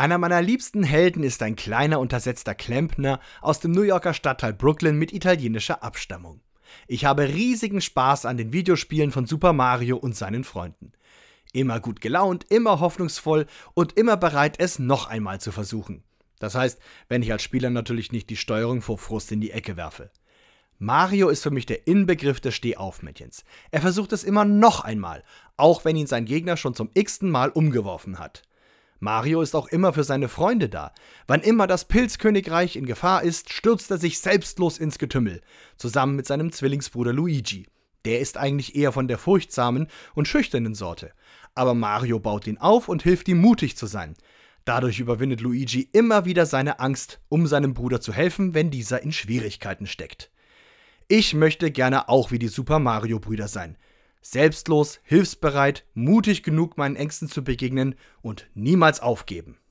Einer meiner liebsten Helden ist ein kleiner untersetzter Klempner aus dem New Yorker Stadtteil Brooklyn mit italienischer Abstammung. Ich habe riesigen Spaß an den Videospielen von Super Mario und seinen Freunden. Immer gut gelaunt, immer hoffnungsvoll und immer bereit, es noch einmal zu versuchen. Das heißt, wenn ich als Spieler natürlich nicht die Steuerung vor Frust in die Ecke werfe. Mario ist für mich der Inbegriff des Stehaufmädchens. Er versucht es immer noch einmal, auch wenn ihn sein Gegner schon zum x-ten Mal umgeworfen hat. Mario ist auch immer für seine Freunde da. Wann immer das Pilzkönigreich in Gefahr ist, stürzt er sich selbstlos ins Getümmel, zusammen mit seinem Zwillingsbruder Luigi. Der ist eigentlich eher von der furchtsamen und schüchternen Sorte. Aber Mario baut ihn auf und hilft ihm mutig zu sein. Dadurch überwindet Luigi immer wieder seine Angst, um seinem Bruder zu helfen, wenn dieser in Schwierigkeiten steckt. Ich möchte gerne auch wie die Super Mario Brüder sein. Selbstlos, hilfsbereit, mutig genug meinen Ängsten zu begegnen und niemals aufgeben.